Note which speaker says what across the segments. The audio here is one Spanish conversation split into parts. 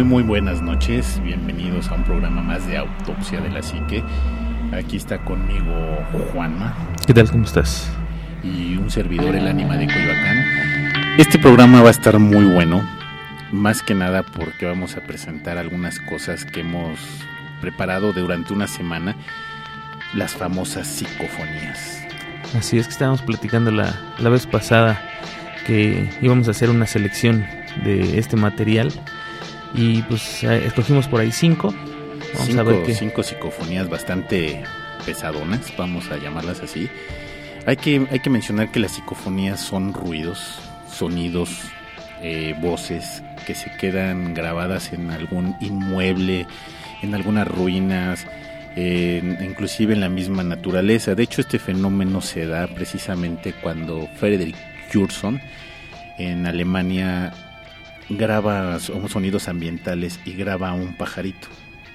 Speaker 1: Muy muy buenas noches, bienvenidos a un programa más de Autopsia de la Psique. Aquí está conmigo Juanma.
Speaker 2: ¿Qué tal? ¿Cómo estás?
Speaker 1: Y un servidor, el ánima de Coyoacán. Este programa va a estar muy bueno, más que nada porque vamos a presentar algunas cosas que hemos preparado durante una semana, las famosas psicofonías.
Speaker 2: Así es que estábamos platicando la, la vez pasada que íbamos a hacer una selección de este material y pues eh, escogimos por ahí cinco.
Speaker 1: Vamos cinco, a ver qué. cinco psicofonías bastante pesadonas, vamos a llamarlas así. Hay que, hay que mencionar que las psicofonías son ruidos, sonidos, eh, voces que se quedan grabadas en algún inmueble, en algunas ruinas, eh, inclusive en la misma naturaleza. De hecho, este fenómeno se da precisamente cuando Frederick Jurson en Alemania graba sonidos ambientales y graba un pajarito,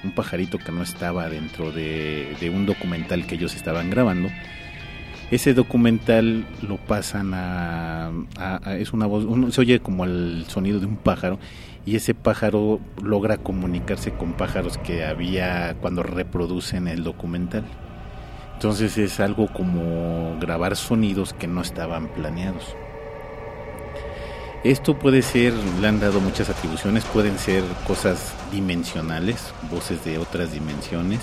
Speaker 1: un pajarito que no estaba dentro de, un documental que ellos estaban grabando. Ese documental lo pasan a, es una voz, se oye como el sonido de un pájaro y ese pájaro logra comunicarse con pájaros que había cuando reproducen el documental. Entonces es algo como grabar sonidos que no estaban planeados. Esto puede ser, le han dado muchas atribuciones, pueden ser cosas dimensionales, voces de otras dimensiones,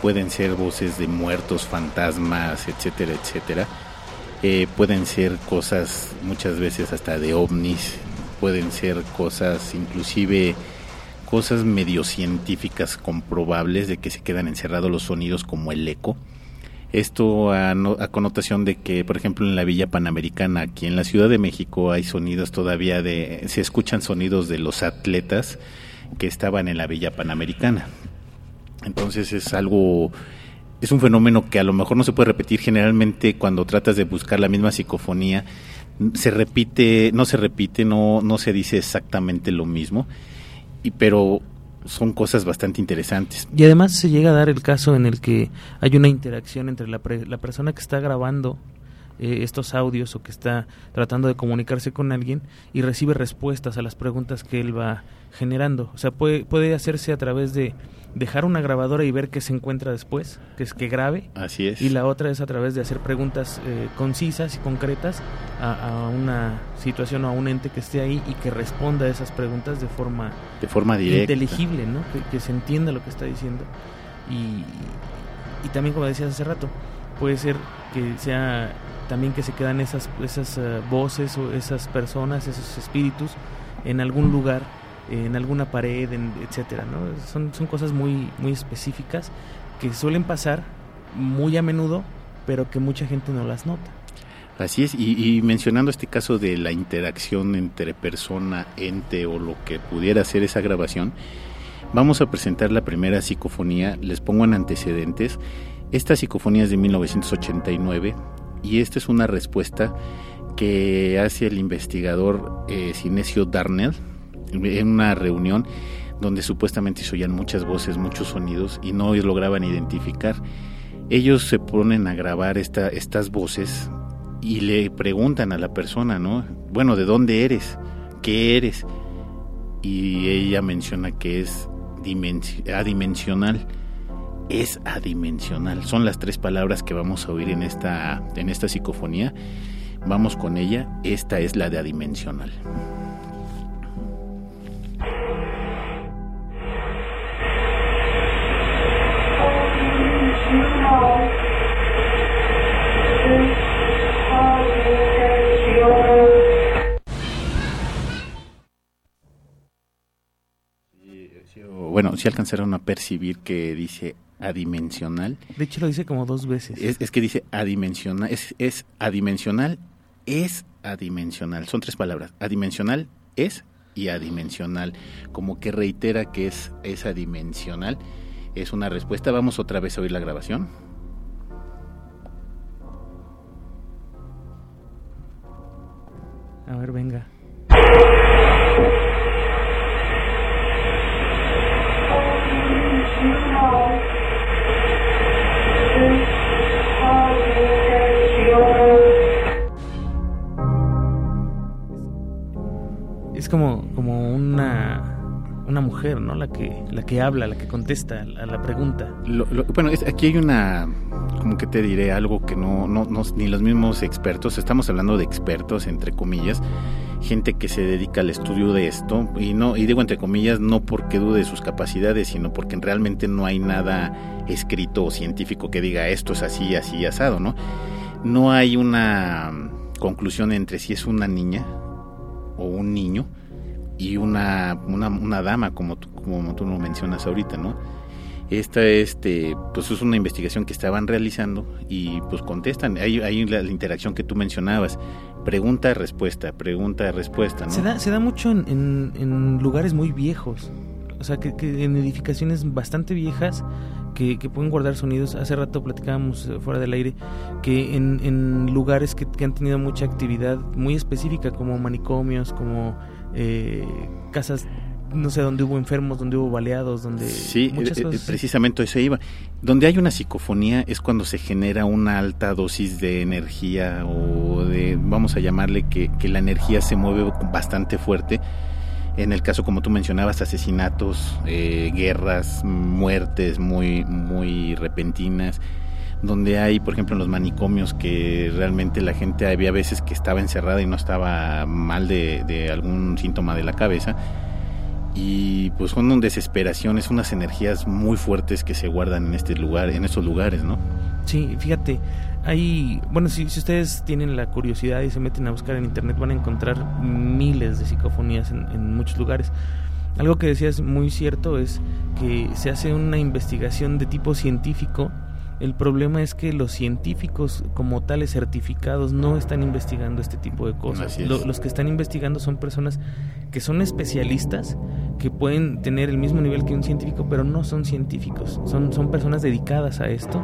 Speaker 1: pueden ser voces de muertos, fantasmas, etcétera, etcétera. Eh, pueden ser cosas muchas veces hasta de ovnis, pueden ser cosas inclusive cosas medio científicas comprobables de que se quedan encerrados los sonidos como el eco esto a, connotación de que, por ejemplo, en la Villa Panamericana, aquí en la Ciudad de México, hay sonidos todavía de, se escuchan sonidos de los atletas que estaban en la Villa Panamericana. Entonces es algo, es un fenómeno que a lo mejor no se puede repetir generalmente cuando tratas de buscar la misma psicofonía, se repite, no se repite, no, no se dice exactamente lo mismo, y, pero son cosas bastante interesantes.
Speaker 2: Y además se llega a dar el caso en el que hay una interacción entre la, la persona que está grabando eh, estos audios o que está tratando de comunicarse con alguien y recibe respuestas a las preguntas que él va generando. O sea, puede, puede hacerse a través de dejar una grabadora y ver qué se encuentra después, que es que grabe.
Speaker 1: Así es.
Speaker 2: Y la otra es a través de hacer preguntas eh, concisas y concretas a, una situación o a un ente que esté ahí y que responda a esas preguntas de forma,
Speaker 1: de forma directa.
Speaker 2: inteligible, ¿no? Que, se entienda lo que está diciendo. Y, y también, como decías hace rato, puede ser que sea también que se quedan esas, esas eh, voces o esas personas, esos espíritus en algún lugar en alguna pared, en, etcétera, ¿no? Son, son cosas muy, muy específicas que suelen pasar muy a menudo, pero que mucha gente no las nota.
Speaker 1: Así es, y, mencionando este caso de la interacción entre persona, ente o lo que pudiera ser esa grabación, vamos a presentar la primera psicofonía, les pongo en antecedentes. Esta psicofonía es de 1989 y esta es una respuesta que hace el investigador eh, Sinesio Darnell, en una reunión donde supuestamente se oían muchas voces, muchos sonidos y no lograban identificar. Ellos se ponen a grabar esta, estas voces y le preguntan a la persona, ¿no? Bueno, ¿de dónde eres? ¿Qué eres? Y ella menciona que es adimensional. Es adimensional. Son las tres palabras que vamos a oír en esta, en esta psicofonía. Vamos con ella. Esta es la de adimensional. Bueno, si alcanzaron a percibir que dice adimensional.
Speaker 2: De hecho lo dice como dos veces.
Speaker 1: Es, que dice adimensional, es, es adimensional, es adimensional. Son tres palabras. Adimensional, es y adimensional. Como que reitera que es, es adimensional. Es una respuesta. Vamos otra vez a oír la grabación.
Speaker 2: A ver, venga. Mujer, ¿no? La que, la que habla, la que contesta a la pregunta.
Speaker 1: bueno, aquí hay una, como que te diré, algo que no, no, no, ni los mismos expertos, estamos hablando de expertos, entre comillas, gente que se dedica al estudio de esto, y no, y digo entre comillas, no porque dude de sus capacidades, sino porque realmente no hay nada escrito o científico que diga esto es así, así, asado, ¿no? No hay una conclusión entre si es una niña o un niño y una, una, dama, como tú, como tú lo mencionas ahorita, ¿no? Esta este, pues es una investigación que estaban realizando y pues contestan. Hay, hay la, interacción que tú mencionabas. Pregunta, respuesta, pregunta, respuesta, ¿no?
Speaker 2: Se da, se da mucho en, en, lugares muy viejos. O sea, que, que, en edificaciones bastante viejas que, que, pueden guardar sonidos. Hace rato platicábamos eh, fuera del aire que en, en lugares que, que, han tenido mucha actividad muy específica, como manicomios, como eh, casas no sé, donde hubo enfermos, donde hubo baleados, donde...
Speaker 1: Sí, muchas eh, cosas, precisamente eso iba. Donde hay una psicofonía es cuando se genera una alta dosis de energía o de, vamos a llamarle que, que la energía se mueve bastante fuerte. En el caso, como tú mencionabas, asesinatos, eh, guerras, muertes muy, muy repentinas donde hay, por ejemplo, en los manicomios que realmente la gente había veces que estaba encerrada y no estaba mal de, algún síntoma de la cabeza y pues son un desesperaciones, unas energías muy fuertes que se guardan en este lugar, en estos lugares, ¿no?
Speaker 2: Sí, fíjate, hay, bueno, si, si ustedes tienen la curiosidad y se meten a buscar en internet van a encontrar miles de psicofonías en, en muchos lugares. Algo que decías muy cierto es que se hace una investigación de tipo científico el problema es que los científicos como tales certificados no están investigando este tipo de cosas. los que están investigando son personas que son especialistas, que pueden tener el mismo nivel que un científico, pero no son científicos. Son, son personas dedicadas a esto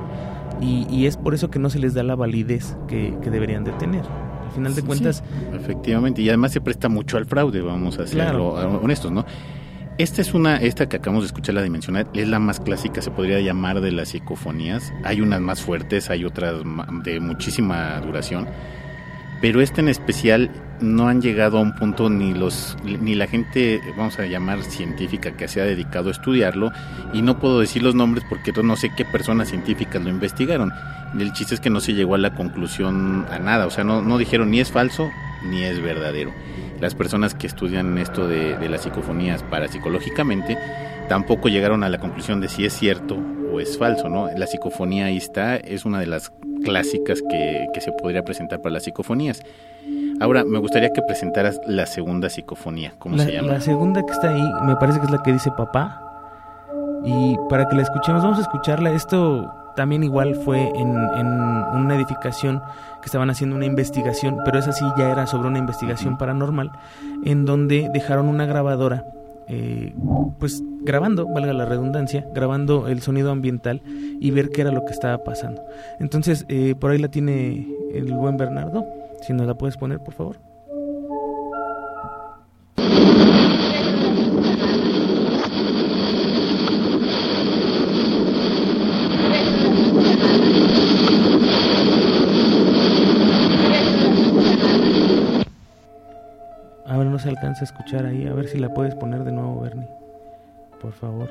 Speaker 2: y, es por eso que no se les da la validez que, deberían de tener. Al final de cuentas...
Speaker 1: efectivamente, y además se presta mucho al fraude, vamos a ser honestos, ¿no? Esta es una, esta que acabamos de escuchar, la dimensional, es la más clásica, se podría llamar de las psicofonías. Hay unas más fuertes, hay otras de muchísima duración, pero esta en especial no han llegado a un punto ni los ni la gente, vamos a llamar científica que se ha dedicado a estudiarlo y no puedo decir los nombres porque no sé qué personas científicas lo investigaron. El chiste es que no se llegó a la conclusión a nada, o sea, no, no dijeron ni es falso ni es verdadero las personas que estudian esto de, las psicofonías parapsicológicamente tampoco llegaron a la conclusión de si es cierto o es falso, ¿no? La psicofonía ahí está, es una de las clásicas que, se podría presentar para las psicofonías. Ahora, me gustaría que presentaras la segunda psicofonía, ¿cómo se llama?
Speaker 2: La segunda que está ahí, me parece que es la que dice papá. Y para que la escuchemos, vamos a escucharla. Esto también igual fue en, en, una edificación que estaban haciendo una investigación, pero esa sí ya era sobre una investigación paranormal, en donde dejaron una grabadora, eh, pues grabando, valga la redundancia, grabando el sonido ambiental y ver qué era lo que estaba pasando. Entonces, eh, por ahí la tiene el buen Bernardo, si nos la puedes poner, por favor. no se alcanza a escuchar ahí. A ver si la puedes poner de nuevo, Bernie. Por favor.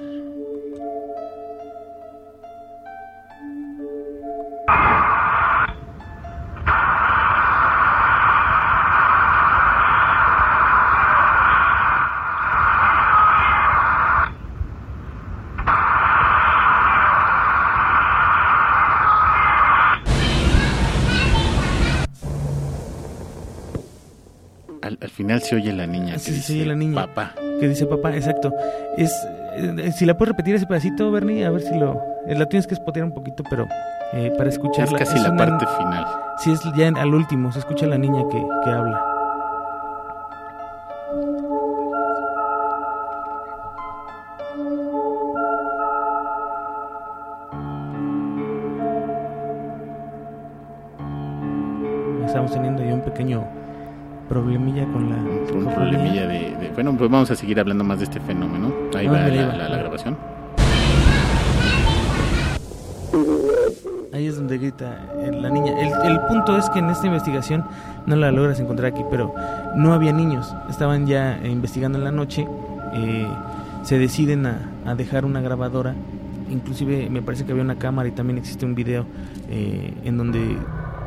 Speaker 1: Final se oye la niña.
Speaker 2: Sí, se oye la niña.
Speaker 1: Papá.
Speaker 2: Que dice papá, exacto. Es, eh, si la puedes repetir ese pedacito, Bernie, a ver si lo... Eh, la tienes que spotear un poquito, pero eh, para escucharla...
Speaker 1: Es casi la parte final.
Speaker 2: Sí, es ya al último, se escucha la niña que, que habla.
Speaker 1: Seguir hablando más de este fenómeno. Ahí va, la, grabación.
Speaker 2: Ahí es donde grita eh, la niña. El, punto es que en esta investigación no la logras encontrar aquí, pero no había niños. Estaban ya investigando en la noche. Eh, se deciden a, a dejar una grabadora inclusive me parece que había una cámara y también existe un video eh, en donde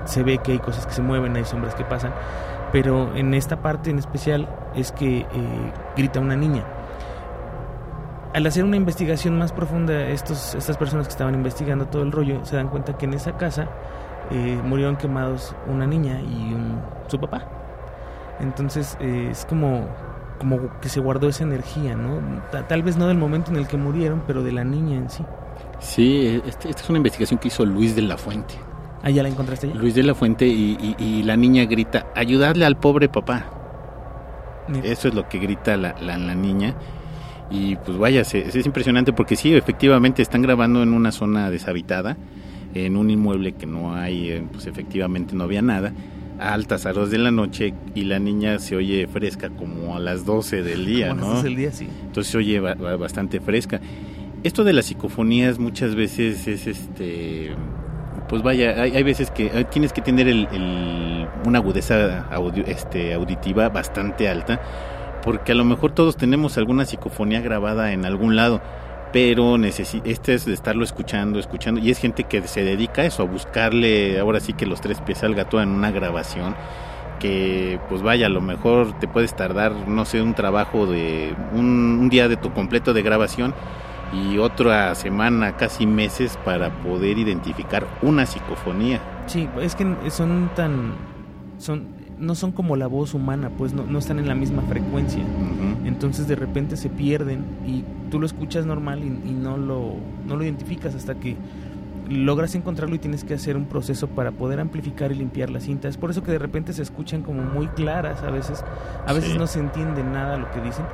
Speaker 2: se ve que hay cosas que se mueven, hay sombras que pasan, pero en esta parte en especial es que eh, grita una niña. Al hacer una investigación más profunda, estos, estas personas que estaban investigando todo el rollo se dan cuenta que en esa casa eh, murieron quemados una niña y su papá. Entonces es como como que se guardó esa energía, ¿no? Tal vez no del momento en el que murieron, pero de la niña en sí.
Speaker 1: Sí, este, esta es una investigación que hizo Luis de la Fuente.
Speaker 2: Ah, ¿ya la encontraste ya?
Speaker 1: Luis de la Fuente y, la niña grita, ayudarle al pobre papá. Eso es lo que grita la, la, niña. Y pues vaya, es impresionante porque sí, efectivamente están grabando en una zona deshabitada, en un inmueble que no hay, eh, pues efectivamente no había nada a altas horas de la noche y la niña se oye fresca como a las 12 del día, ¿no?
Speaker 2: del día, sí.
Speaker 1: Entonces se oye bastante fresca. Esto de las psicofonías muchas veces es este pues vaya, hay, veces que eh, tienes que tener el, una agudeza este, auditiva bastante alta, porque a lo mejor todos tenemos alguna psicofonía grabada en algún lado pero este es de estarlo escuchando, escuchando, y es gente que se dedica a eso, a buscarle ahora sí que los tres pies al gato en una grabación, que pues vaya, a lo mejor te puedes tardar, no sé, un trabajo de un, día de tu completo de grabación y otra semana, casi meses para poder identificar una psicofonía.
Speaker 2: Sí, es que son tan son no son como la voz humana, pues no, no están en la misma frecuencia. Entonces de repente se pierden y tú lo escuchas normal y, no, lo, no lo identificas hasta que logras encontrarlo y tienes que hacer un proceso para poder amplificar y limpiar la cinta. Es por eso que de repente se escuchan como muy claras a veces, a veces no se entiende nada lo que dicen,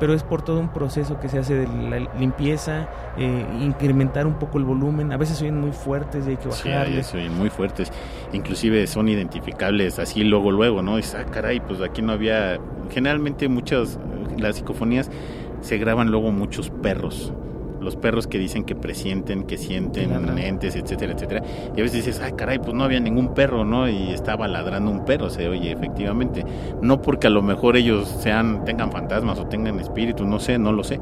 Speaker 2: pero es por todo un proceso que se hace de la limpieza, eh, incrementar un poco el volumen, a veces son muy fuertes y hay que bajarles.
Speaker 1: Sí, son muy fuertes, inclusive son identificables así luego, luego, ¿no? Es, ah, caray, pues aquí no había, generalmente muchas, las psicofonías se graban luego muchos perros, los perros que dicen que presienten, que sienten entes, etcétera, etcétera. Y a veces dices, ay, caray, pues no había ningún perro, ¿no? Y estaba ladrando un perro, se oye, efectivamente. No porque a lo mejor ellos sean, tengan fantasmas o tengan espíritus, no sé, no lo sé.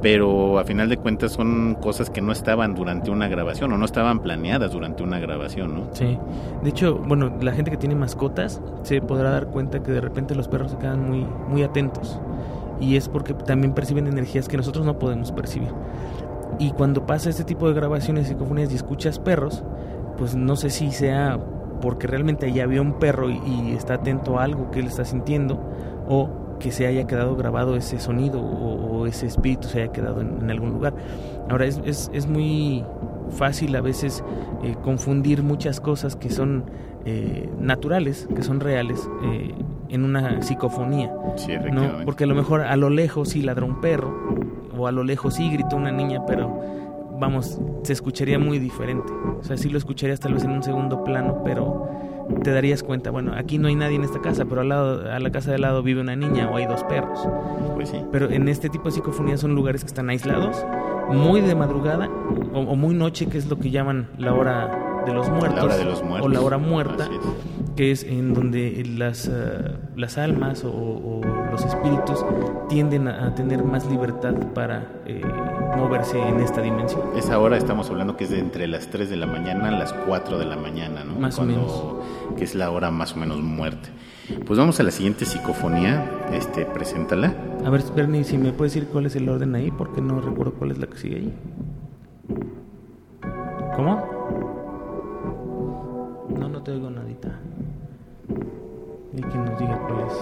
Speaker 1: Pero a final de cuentas son cosas que no estaban durante una grabación o no estaban planeadas durante una grabación, ¿no?
Speaker 2: Sí. De hecho, bueno, la gente que tiene mascotas se podrá dar cuenta que de repente los perros se quedan muy, muy atentos y es porque también perciben energías que nosotros no podemos percibir. Y cuando pasa este tipo de grabaciones y psicofonías y escuchas perros, pues no sé si sea porque realmente allá había un perro y, está atento a algo que él está sintiendo o que se haya quedado grabado ese sonido o, ese espíritu se haya quedado en, algún lugar. Ahora es, es, muy fácil a veces eh, confundir muchas cosas que son eh, naturales, que son reales, eh, en una psicofonía. ¿no? Porque a lo mejor a lo lejos sí ladra un perro, o a lo lejos sí gritó una niña, pero vamos, se escucharía muy diferente. O sea, sí lo escucharías tal vez en un segundo plano, pero te darías cuenta, bueno, aquí no hay nadie en esta casa, pero al lado, a la casa de lado vive una niña o hay dos perros.
Speaker 1: Pues sí.
Speaker 2: Pero en este tipo de psicofonías son lugares que están aislados, muy de madrugada o muy noche, que es lo que llaman la hora de los muertos, o la hora muerta, que es en donde las, eh, las almas o, los espíritus tienden a, tener más libertad para eh, moverse en esta dimensión.
Speaker 1: Esa hora estamos hablando que es de entre las 3 de la mañana a las 4 de la mañana, ¿no?
Speaker 2: Más o menos.
Speaker 1: Que es la hora más o menos muerte. Pues vamos a la siguiente psicofonía, este, preséntala.
Speaker 2: A ver, Bernie, si me puedes decir cuál es el orden ahí, porque no recuerdo cuál es la que sigue ahí. ¿Cómo? No, no te oigo nadita. Y que nos diga cuál es.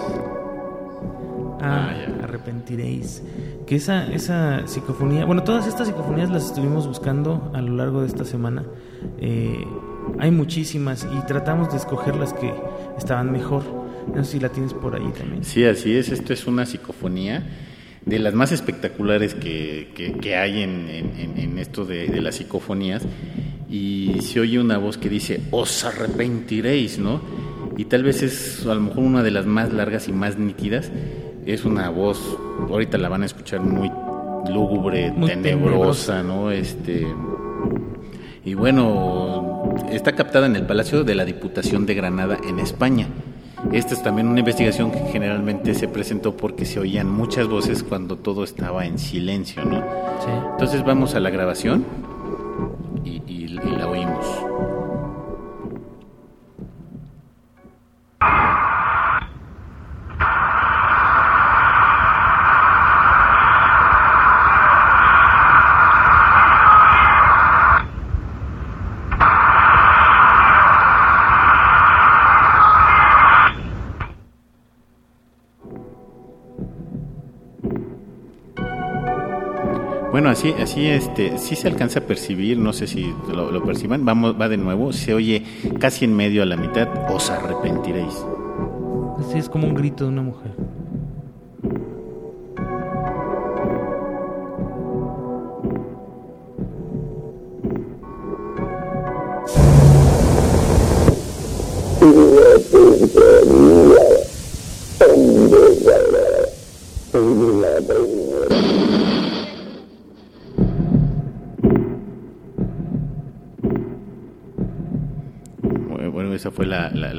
Speaker 2: Ah, ah arrepentiréis. Que esa, esa psicofonía, bueno, todas estas psicofonías las estuvimos buscando a lo largo de esta semana. Eh, hay muchísimas y tratamos de escoger las que estaban mejor. No sé si la tienes por ahí también.
Speaker 1: Sí, así es. Esto es una psicofonía de las más espectaculares que, que, hay en, en, en, esto de, de las psicofonías y se oye una voz que dice, os arrepentiréis, ¿no? Y tal vez es a lo mejor una de las más largas y más nítidas. Es una voz, ahorita la van a escuchar muy lúgubre, tenebrosa, ¿no? Este y bueno, está captada en el Palacio de la Diputación de Granada en España. Esta es también una investigación que generalmente se presentó porque se oían muchas voces cuando todo estaba en silencio, ¿no?
Speaker 2: Sí.
Speaker 1: Entonces vamos a la grabación y, la oímos. Así, así, este, sí se alcanza a percibir, no sé si lo, lo perciban, vamos, va de nuevo, se oye casi en medio a la mitad, os arrepentiréis.
Speaker 2: Así es como un grito de una mujer.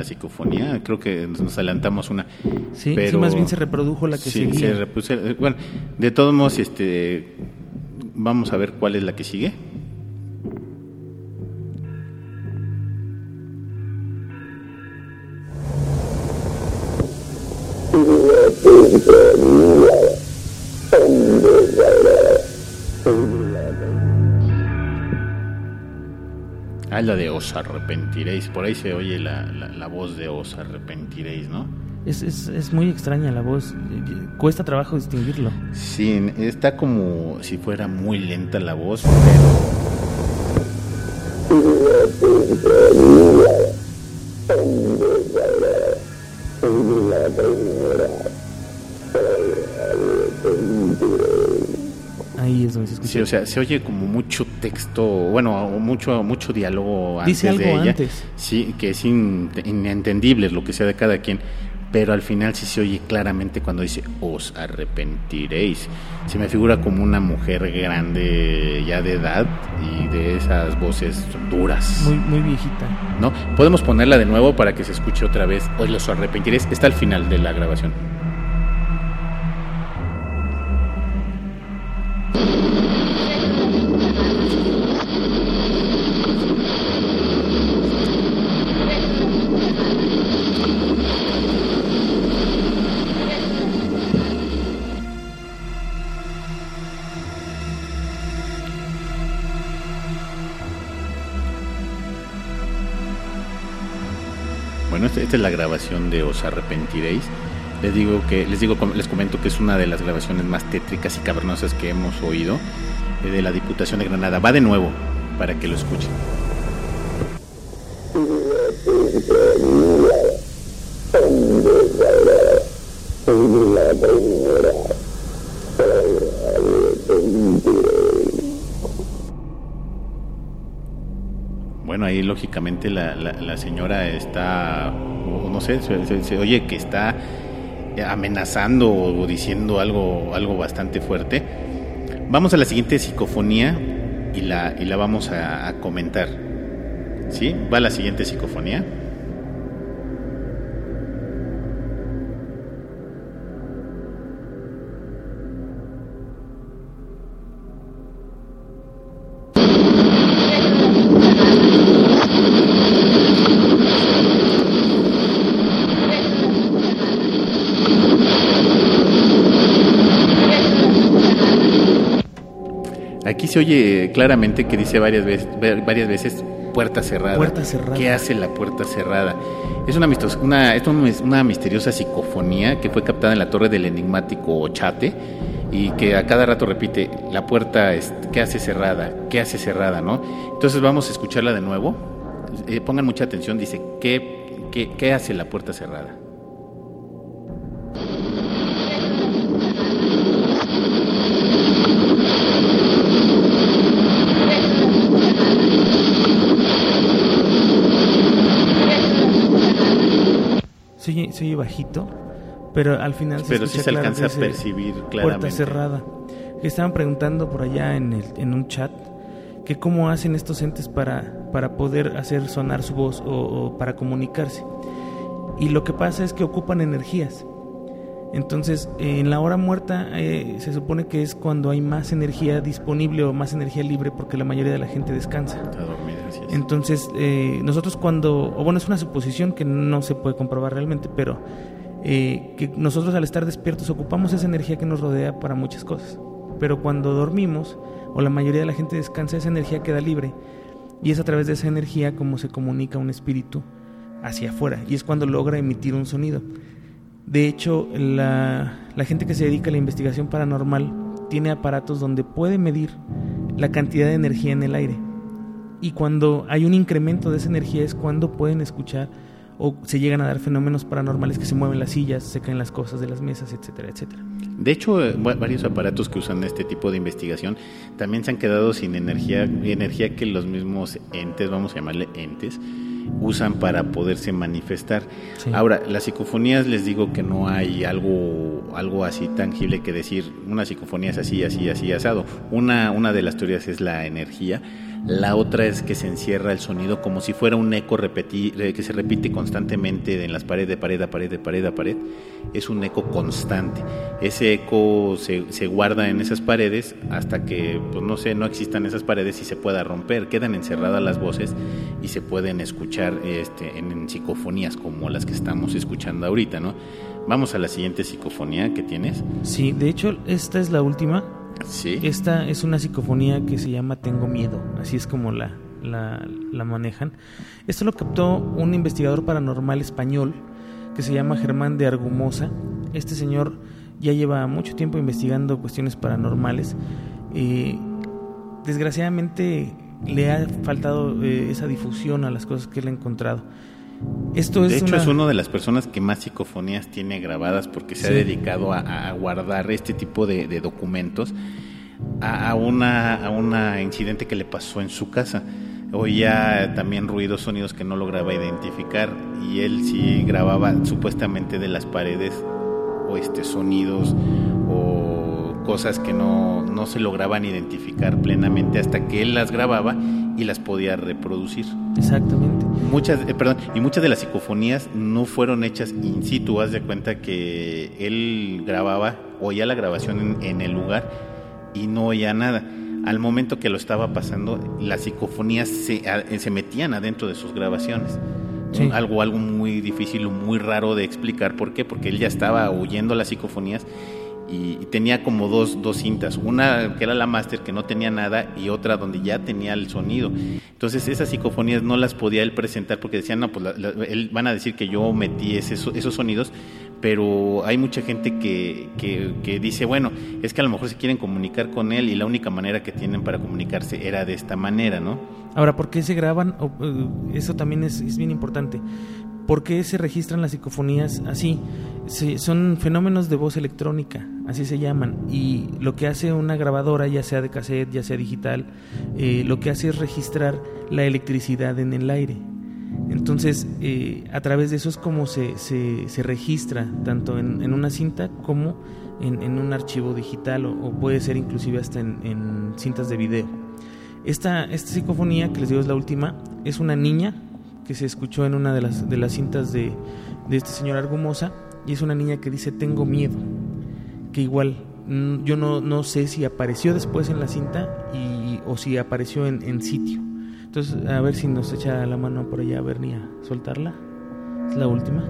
Speaker 1: Psicofonía, creo que nos adelantamos una.
Speaker 2: Sí, sí,
Speaker 1: pero-
Speaker 2: más bien se reprodujo la que
Speaker 1: Sí,
Speaker 2: seguía.
Speaker 1: se bueno, de todos modos, este, vamos a ver cuál es la que sigue. Os arrepentiréis. Por ahí se oye la, la, la voz de os arrepentiréis, ¿no?
Speaker 2: Es, es, es muy extraña la voz. Cuesta trabajo distinguirlo.
Speaker 1: Sí, está como si fuera muy lenta la voz, pero sea, se oye como mucho texto, bueno, mucho mucho diálogo antes
Speaker 2: Dice algo
Speaker 1: de ella.
Speaker 2: antes.
Speaker 1: Sí, que es in- inentendible lo que sea de cada quien, pero al final sí se oye claramente cuando dice os arrepentiréis. Se me figura como una mujer grande ya de edad y de esas voces duras.
Speaker 2: Muy, muy viejita.
Speaker 1: ¿no? Podemos ponerla de nuevo para que se escuche otra vez. Hoy los arrepentiréis. Está al final de la grabación. La grabación de Os arrepentiréis. Les digo que les digo les comento que es una de las grabaciones más tétricas y cavernosas que hemos oído eh, de la Diputación de Granada. Va de nuevo para que lo escuchen. Bueno, ahí lógicamente la, la, la señora está, no sé, se oye que está amenazando o diciendo algo, algo bastante fuerte. Vamos a la siguiente psicofonía y la, y la vamos a, a comentar. ¿Sí? Va la siguiente psicofonía. Se oye claramente que dice varias veces, varias veces puerta cerrada.
Speaker 2: Puerta cerrada.
Speaker 1: ¿Qué hace la puerta cerrada? Es una, una, es un- una misteriosa psicofonía que fue captada en la torre del enigmático Ochate y que a cada rato repite, la puerta, es, ¿qué hace cerrada? ¿Qué hace cerrada? ¿no? Entonces vamos a escucharla de nuevo. Eh, pongan mucha atención, dice, ¿qué, qué, qué hace la puerta cerrada?
Speaker 2: Se oye, bajito, pero al final se
Speaker 1: Pero sí se alcanza a percibir
Speaker 2: Puerta
Speaker 1: claramente.
Speaker 2: cerrada. Que estaban preguntando por allá en, el, en un chat que cómo hacen estos entes para, para poder hacer sonar su voz o, o para comunicarse. y lo que pasa es que ocupan energías. Entonces, en la hora muerta eh, se supone que es cuando hay más energía disponible o más energía libre porque la mayoría de la gente descansa. Entonces, eh, nosotros cuando, o bueno, es una suposición que no se puede comprobar realmente, pero eh, que nosotros al estar despiertos ocupamos esa energía que nos rodea para muchas cosas. Pero cuando dormimos, o la mayoría de la gente descansa, esa energía queda libre. Y es a través de esa energía como se comunica un espíritu hacia afuera. Y es cuando logra emitir un sonido. De hecho, la, gente que se dedica a la investigación paranormal tiene aparatos donde puede medir la cantidad de energía en el aire. Y cuando hay un incremento de esa energía es cuando pueden escuchar o se llegan a dar fenómenos paranormales que se mueven las sillas, se caen las cosas de las mesas, etcétera, etcétera.
Speaker 1: De hecho, eh, varios aparatos que usan este tipo de investigación también se han quedado sin energía, energía que los mismos entes, vamos a llamarle entes, usan para poderse manifestar. Ahora, las psicofonías les digo que no hay algo, algo así tangible que decir, una psicofonía es así, así, así, asado. Una, una de las teorías es la energía la otra es que se encierra el sonido como si fuera un eco eh, que se repite constantemente en las paredes, de pared a pared, de pared a pared. Es un eco constante. Ese eco se, se guarda en esas paredes hasta que, pues no sé, no existan esas paredes y se pueda romper. Quedan encerradas las voces y se pueden escuchar este, en, en psicofonías como las que estamos escuchando ahorita, ¿no? Vamos a la siguiente psicofonía que tienes.
Speaker 2: Sí, de hecho, esta es la última esta es una psicofonía que se llama Tengo Miedo, así es como la, la, manejan. Esto lo captó un investigador paranormal español que se llama Germán de Argumosa. Este señor ya lleva mucho tiempo investigando cuestiones paranormales. Eh, desgraciadamente le ha faltado eh, esa difusión a las cosas que él ha encontrado.
Speaker 1: Esto es de hecho, es una de las personas que más psicofonías tiene grabadas porque se ha dedicado a, guardar este tipo de, documentos a, una, a una incidente que le pasó en su casa. Oía también ruidos, sonidos que no lograba identificar y él sí grababa supuestamente de las paredes o este sonidos o cosas que no, no se lograban identificar plenamente hasta que él las grababa y las podía reproducir.
Speaker 2: Exactamente.
Speaker 1: Muchas, eh, perdón, y muchas de las psicofonías no fueron hechas in situ, haz de cuenta que él grababa, oía la grabación en, el lugar y no oía nada. Al momento que lo estaba pasando, las psicofonías se, se metían adentro de sus grabaciones. Algo, algo muy difícil o muy raro de explicar. ¿Por qué? Porque él ya estaba oyendo las psicofonías y, tenía como dos, dos cintas, una que era la máster que no tenía nada y otra donde ya tenía el sonido. Entonces esas psicofonías no las podía él presentar porque decían, no, pues él, van a decir que yo metí esos sonidos, pero hay mucha gente que, que, dice, bueno, es que a lo mejor se quieren comunicar con él y la única manera que tienen para comunicarse era de esta manera, ¿no?
Speaker 2: Ahora, ¿por qué se graban? Eh, eso también es, es bien importante. ¿Por qué se registran las psicofonías así? son fenómenos de voz electrónica, así se llaman. Y lo que hace una grabadora, ya sea de cassette, ya sea digital, eh, lo que hace es registrar la electricidad en el aire. Entonces, eh, a través de eso es como se, se, registra, tanto en, una cinta como en, un archivo digital, o, puede ser inclusive hasta en, cintas de video. Esta, esta psicofonía, que les digo es la última, es una niña que se escuchó en una de las, de las cintas de, de este señor Argumosa y es una niña que dice tengo miedo, que igual mm, yo no, no sé si apareció después en la cinta y, o si apareció en, en sitio. Entonces, a ver si nos echa la mano por allá ni a soltarla. Es la última.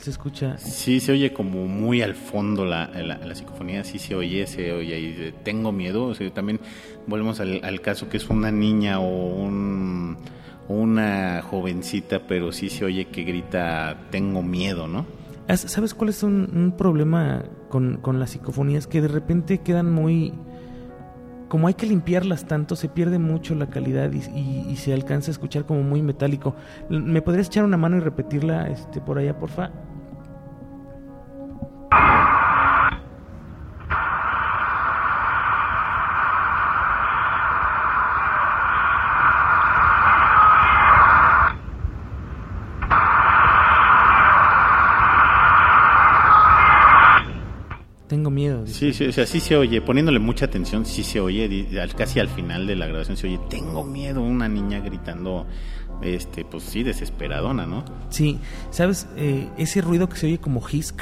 Speaker 2: Al se escucha.
Speaker 1: Sí, se oye como muy al fondo la, la, psicofonía, sí se oye, se oye ahí, tengo miedo. O sea, también volvemos al, caso que es una niña o un, una jovencita, pero sí se oye que grita, tengo miedo, ¿no?
Speaker 2: ¿Sabes cuál es un, un problema con, con las psicofonías? Que de repente quedan muy como hay que limpiarlas tanto, se pierde mucho la calidad y, se alcanza a escuchar como muy metálico. ¿Me podrías echar una mano y repetirla este, por allá, porfa?
Speaker 1: Sí, sí, o sea, sí se oye, poniéndole mucha atención, sí se oye, casi al final de la grabación se oye, tengo miedo, una niña gritando, este, pues sí, desesperadona, ¿no?
Speaker 2: Sí, ¿sabes? Eh, ese ruido que se oye como his,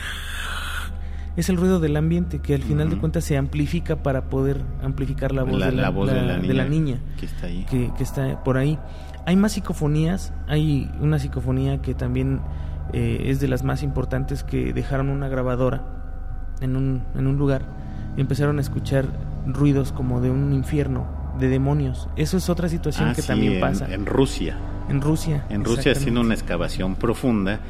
Speaker 2: es el ruido del ambiente que al final de cuentas se amplifica para poder amplificar la voz, de, la, voz de, la, niña,
Speaker 1: que está ahí.
Speaker 2: Que, que está por ahí. Hay más psicofonías, hay una psicofonía que también eh, es de las más importantes que dejaron una grabadora en un, en un lugar y empezaron a escuchar ruidos como de un infierno, de demonios. Eso es otra situación ah, que también pasa.
Speaker 1: En Rusia.
Speaker 2: En Rusia.
Speaker 1: En Rusia haciendo una excavación profunda,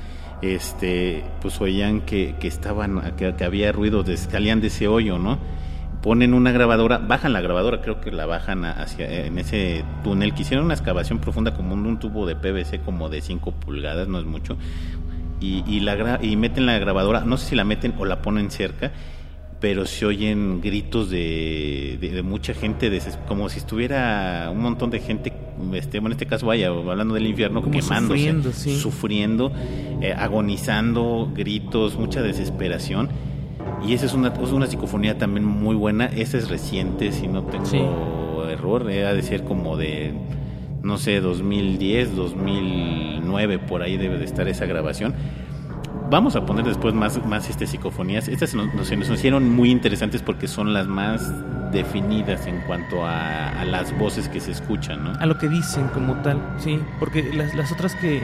Speaker 1: este, pues oían que, que estaban, que, había ruidos, de, salían de ese hoyo, ¿no? ponen una grabadora, bajan la grabadora, creo que la bajan hacia en ese túnel, que hicieron una excavación profunda como un, un tubo de PVC como de 5 pulgadas, no es mucho, y, la y meten la grabadora, no sé si la meten o la ponen cerca, pero se oyen gritos de, de, mucha gente, como si estuviera un montón de gente, este, en este caso vaya, hablando del infierno, quemándose, sufriendo, eh, agonizando, gritos, mucha desesperación. Y esa es una, es una psicofonía también muy buena, esa es reciente, si no tengo error, ha de ser como de no sé, 2010, 2009, por ahí debe de estar esa grabación. Vamos a poner después más, más este, psicofonías. Estas nos, nos, nos hicieron muy interesantes porque son las más definidas en cuanto a, las voces que se escuchan, ¿no?
Speaker 2: A lo que dicen como tal, sí, porque las, las otras que,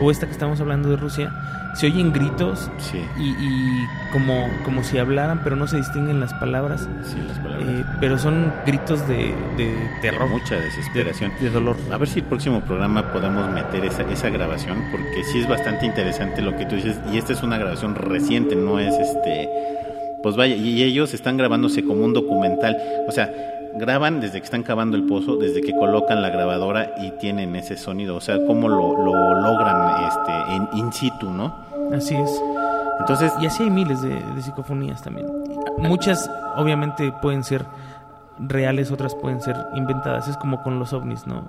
Speaker 2: o esta que estamos hablando de Rusia, se oyen gritos y, como, como si hablaran, pero no se distinguen las palabras.
Speaker 1: Sí, las palabras.
Speaker 2: Eh, pero son gritos de, de terror.
Speaker 1: mucha desesperación.
Speaker 2: De, dolor.
Speaker 1: A ver si el próximo programa podemos meter esa, esa grabación, porque sí es bastante interesante lo que tú dices. Y esta es una grabación reciente, no es este. Pues vaya, y ellos están grabándose como un documental. O sea, graban desde que están cavando el pozo, desde que colocan la grabadora y tienen ese sonido, o sea, cómo lo, logran este, en in situ, ¿no?
Speaker 2: Así es.
Speaker 1: Entonces,
Speaker 2: y así hay miles de, psicofonías también. Muchas obviamente pueden ser reales, otras pueden ser inventadas. Es como con los ovnis, ¿no?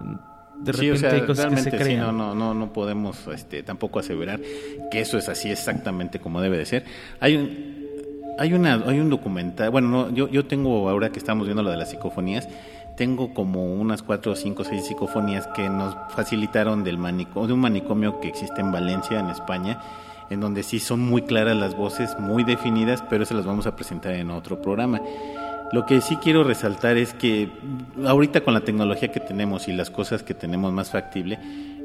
Speaker 1: De repente hay cosas que se crean. no, no, no, no podemos este, tampoco aseverar que eso es así exactamente como debe de ser. Hay un, hay, una, hay un documental, bueno, no, yo, yo tengo, ahora que estamos viendo lo de las psicofonías, tengo como unas cuatro, cinco, seis psicofonías que nos facilitaron del manicomio, de un manicomio que existe en Valencia, en España, en donde sí son muy claras las voces, muy definidas, pero se las vamos a presentar en otro programa. Lo que sí quiero resaltar es que ahorita con la tecnología que tenemos y las cosas que tenemos más factible,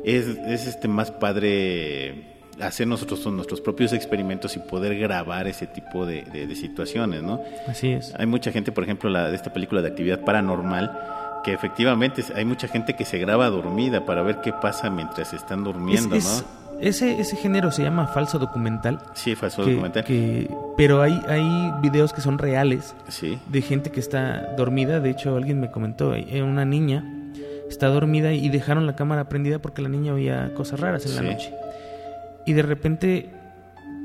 Speaker 1: es, es este más padre hacer nosotros nuestros propios experimentos y poder grabar ese tipo de, situaciones, ¿no?
Speaker 2: Así es.
Speaker 1: Hay mucha gente, por ejemplo, la, de esta película de actividad paranormal, que efectivamente hay mucha gente que se graba dormida para ver qué pasa mientras están durmiendo, ¿no?
Speaker 2: Ese, ese género se llama falso documental.
Speaker 1: Sí, falso documental.
Speaker 2: pero hay, hay videos que son reales
Speaker 1: sí.
Speaker 2: de gente que está dormida. De hecho, alguien me comentó, eh, una niña está dormida y dejaron la cámara prendida porque la niña oía cosas raras en la noche y de repente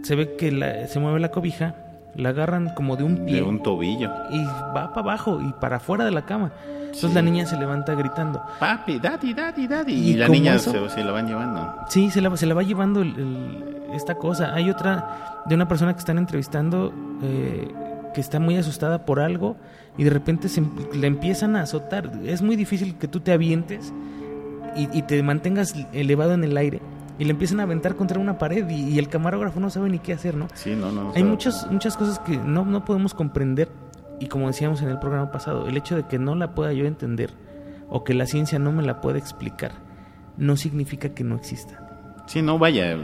Speaker 2: se ve que la, se mueve la cobija, la agarran como de un pie.
Speaker 1: De un tobillo.
Speaker 2: Y va para abajo y para afuera de la cama. Entonces la niña se levanta gritando.
Speaker 1: Papi, daddy, daddy, daddy. Y, la niña se, la van llevando.
Speaker 2: Sí, se la, se la va llevando esta cosa. Hay otra de una persona que están entrevistando eh, que está muy asustada por algo y de repente se, le empiezan a azotar. Es muy difícil que tú te avientes y, y te mantengas elevado en el aire y le empiezan a aventar contra una pared y, el camarógrafo no sabe ni qué hacer, ¿no?
Speaker 1: Sí, no, no.
Speaker 2: Hay muchas, muchas cosas que no, no podemos comprender y como decíamos en el programa pasado, el hecho de que no la pueda yo entender o que la ciencia no me la pueda explicar no significa que no exista.
Speaker 1: Sí, no, vaya,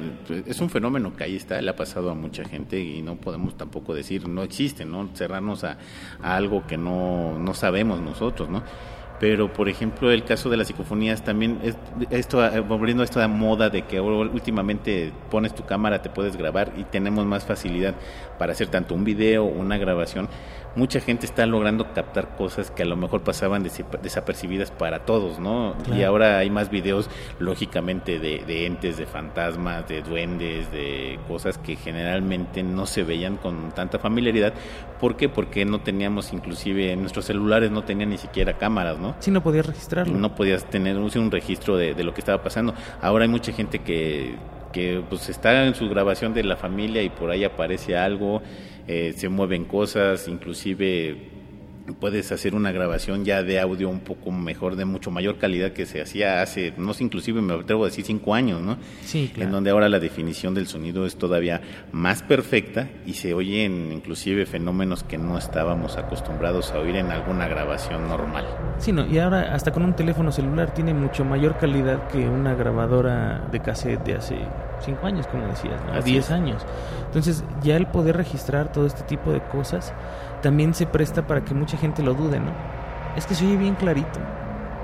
Speaker 1: es un fenómeno que ahí está, le ha pasado a mucha gente y no podemos tampoco decir no existe, ¿no? Cerrarnos a, a algo que no, no sabemos nosotros, ¿no? Pero por ejemplo el caso de las psicofonías también es esto eh, volviendo a esta moda de que últimamente pones tu cámara te puedes grabar y tenemos más facilidad para hacer tanto un video una grabación mucha gente está logrando captar cosas que a lo mejor pasaban desapercibidas para todos, ¿no? Y ahora hay más videos, lógicamente, de, entes, de fantasmas, de duendes, de cosas que generalmente no se veían con tanta familiaridad. ¿Por qué? Porque no teníamos, inclusive, nuestros celulares no tenían ni siquiera cámaras, ¿no?
Speaker 2: Sí, no podías registrarlo.
Speaker 1: No podías tener un registro de, de lo que estaba pasando. Ahora hay mucha gente que que pues está en su grabación de la familia y por ahí aparece algo eh, se mueven cosas, inclusive puedes hacer una grabación ya de audio un poco mejor, de mucho mayor calidad que se hacía hace, no sé, inclusive me atrevo a decir cinco años, ¿no?
Speaker 2: Sí, claro.
Speaker 1: En donde ahora la definición del sonido es todavía más perfecta y se oyen inclusive fenómenos que no estábamos acostumbrados a oír en alguna grabación normal.
Speaker 2: Sí, no, y ahora hasta con un teléfono celular tiene mucho mayor calidad que una grabadora de cassette de hace cinco años, como decías, ¿no? diez años. Entonces, ya el poder registrar todo este tipo de cosas también se presta para que mucha gente lo dude, ¿no? Es que se oye bien clarito.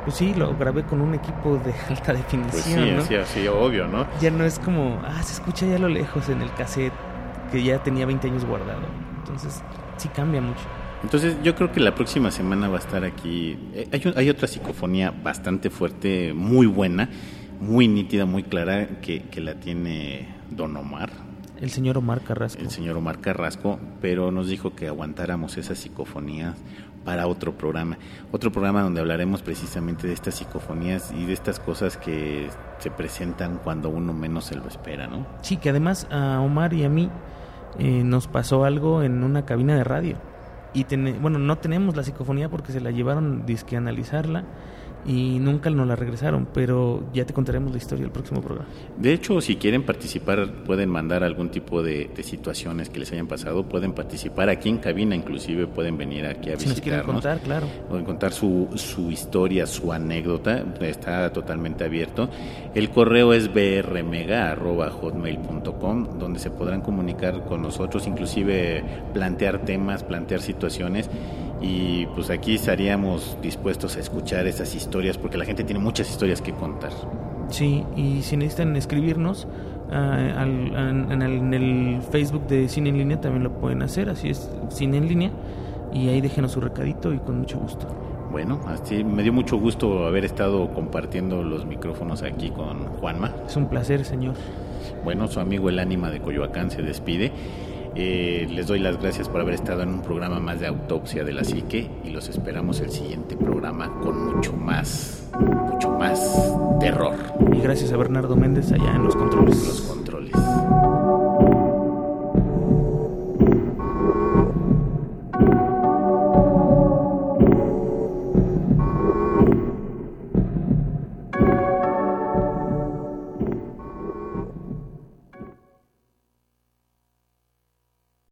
Speaker 2: Pues sí, lo grabé con un equipo de alta definición,
Speaker 1: pues sí,
Speaker 2: ¿no?
Speaker 1: Sí, sí, obvio, ¿no?
Speaker 2: Ya no es como, ah, se escucha ya a lo lejos en el cassette que ya tenía 20 años guardado. Entonces, sí cambia mucho.
Speaker 1: Entonces, yo creo que la próxima semana va a estar aquí. Eh, hay, hay otra psicofonía bastante fuerte, muy buena, muy nítida, muy clara, que, que la tiene Don Omar
Speaker 2: el señor Omar Carrasco.
Speaker 1: El señor Omar Carrasco, pero nos dijo que aguantáramos esas psicofonías para otro programa. Otro programa donde hablaremos precisamente de estas psicofonías y de estas cosas que se presentan cuando uno menos se lo espera, ¿no?
Speaker 2: Sí, que además a Omar y a mí eh, nos pasó algo en una cabina de radio. Y bueno, no tenemos la psicofonía porque se la llevaron disque a analizarla y nunca nos la regresaron, pero ya te contaremos la historia del próximo programa.
Speaker 1: De hecho, si quieren participar, pueden mandar algún tipo de, situaciones que les hayan pasado, pueden participar aquí en cabina, inclusive pueden venir aquí a
Speaker 2: si visitarnos. Nos quieren contar, claro.
Speaker 1: Pueden contar su, su historia, su anécdota, está totalmente abierto. El correo es brmega.hotmail.com, donde se podrán comunicar con nosotros, inclusive plantear temas, plantear situaciones y pues aquí estaríamos dispuestos a escuchar esas historias porque la gente tiene muchas historias que contar.
Speaker 2: Sí, y si necesitan escribirnos ah, en, el, Facebook de Cine en Línea también lo pueden hacer, así es Cine en Línea, y ahí déjenos su recadito y con mucho gusto.
Speaker 1: Bueno, así me dio mucho gusto haber estado compartiendo los micrófonos aquí con Juanma.
Speaker 2: Es un placer, señor.
Speaker 1: Bueno, su amigo el ánima de Coyoacán se despide. Eh, les doy las gracias por haber estado en un programa más de autopsia de la psique y los esperamos el siguiente programa con mucho más, mucho más terror.
Speaker 2: Y gracias a Bernardo Méndez allá en los controles.
Speaker 1: Los controles.